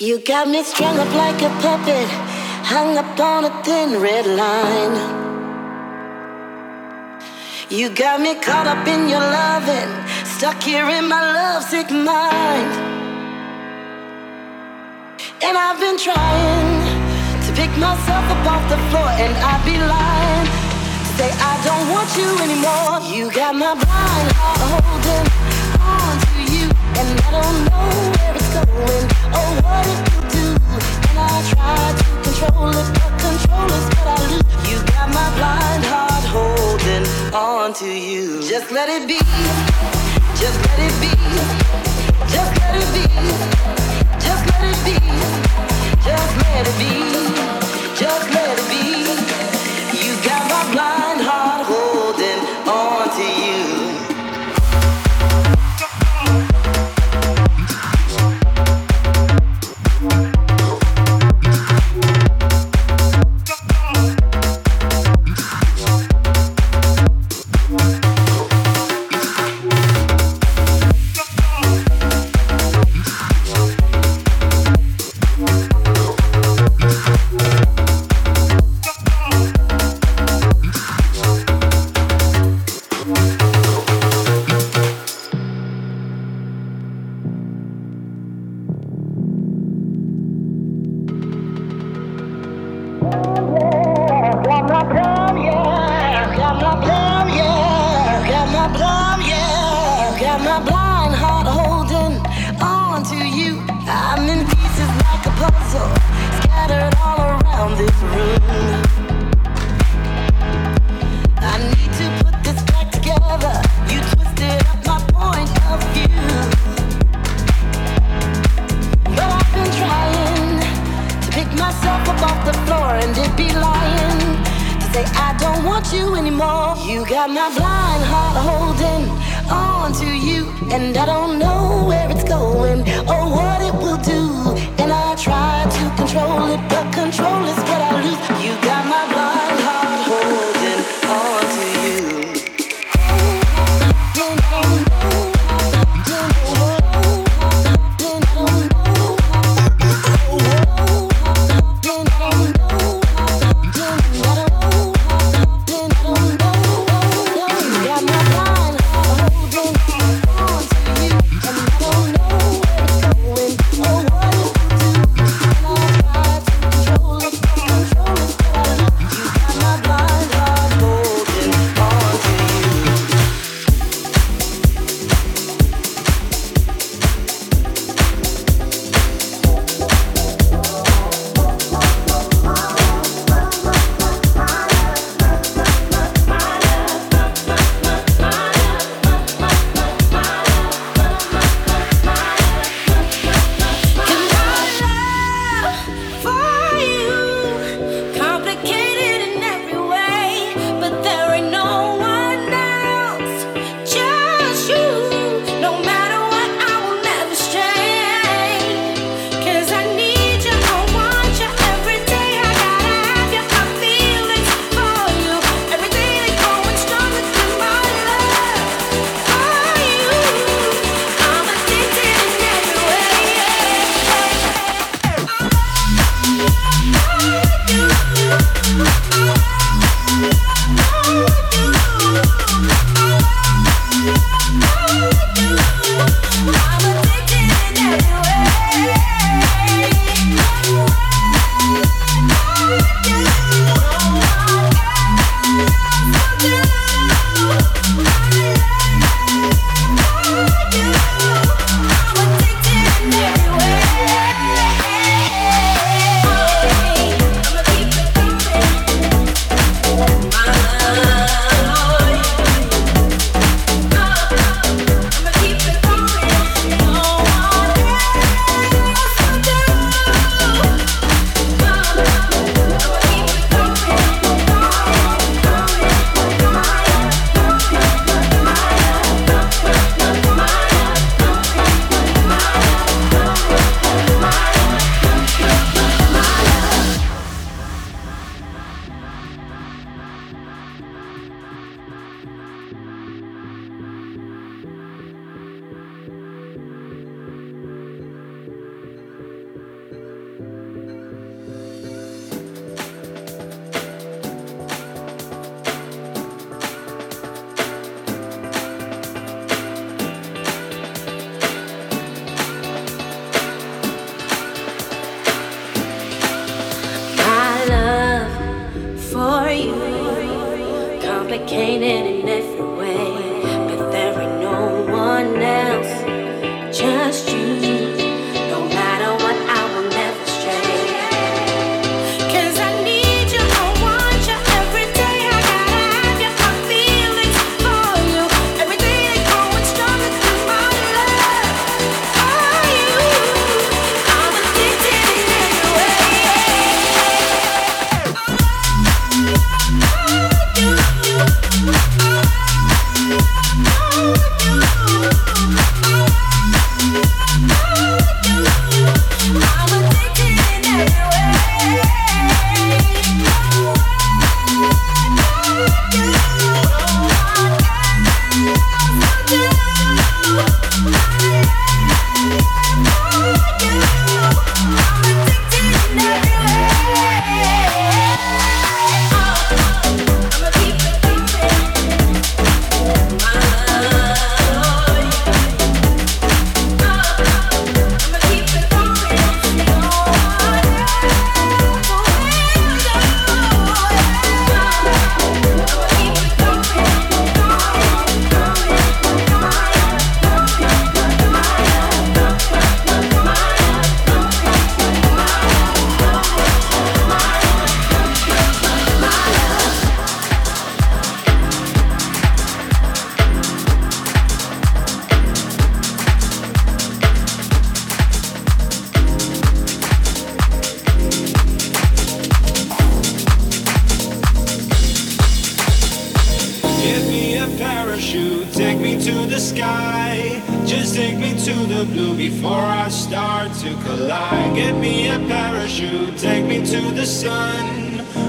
You got me strung up like a puppet, hung up on a thin red line. You got me caught up in your loving, stuck here in my lovesick mind. And I've been trying to pick myself up off the floor, and I'd be lying to say I don't want you anymore. You got my blind heart holding. Just let it be. You got my blind.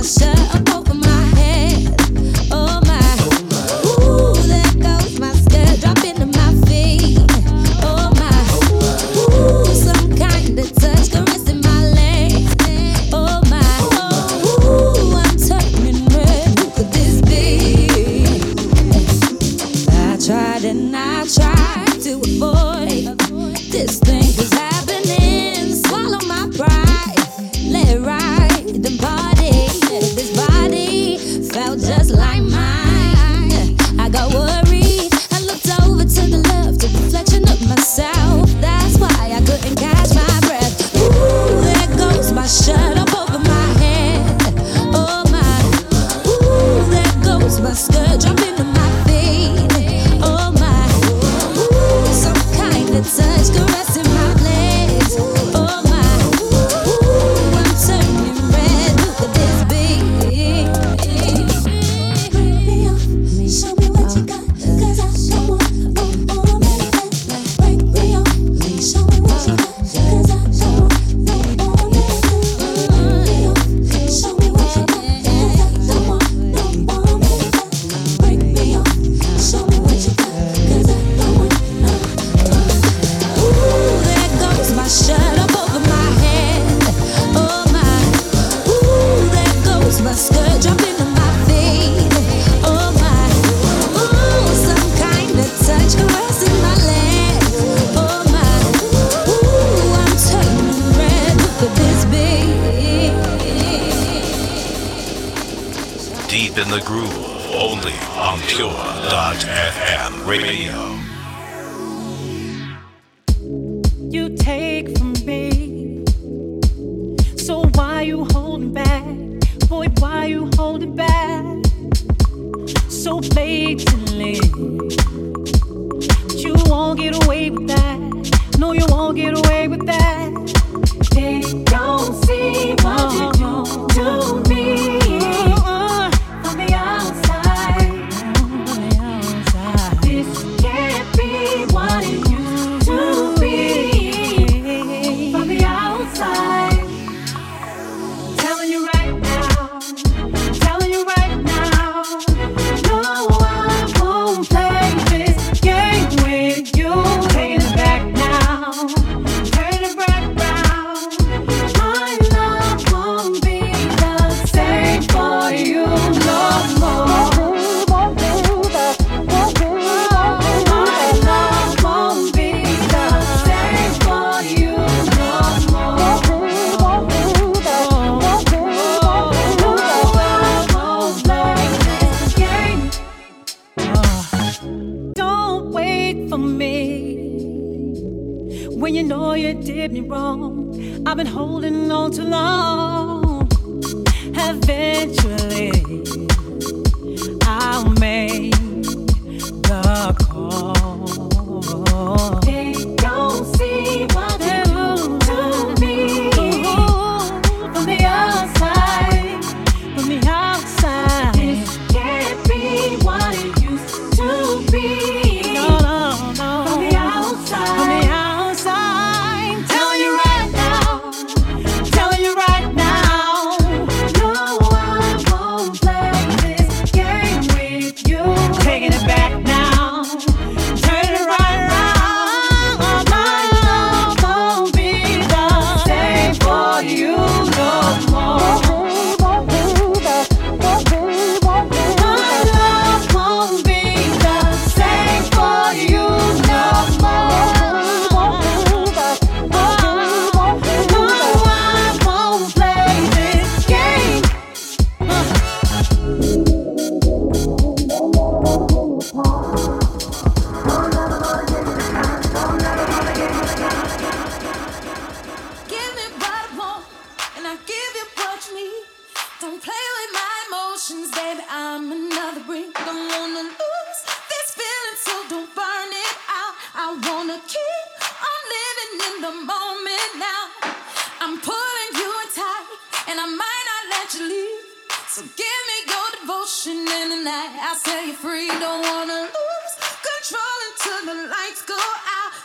myself. sorry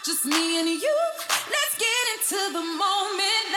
just me and you. Let's get into the moment.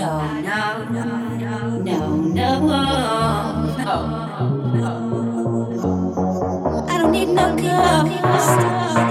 no, no, no, no, no. I don't need no ghost.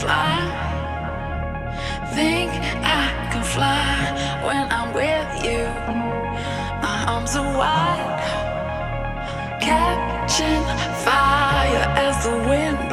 fly. Think I can fly when I'm with you. My arms are wide, catching fire as the wind.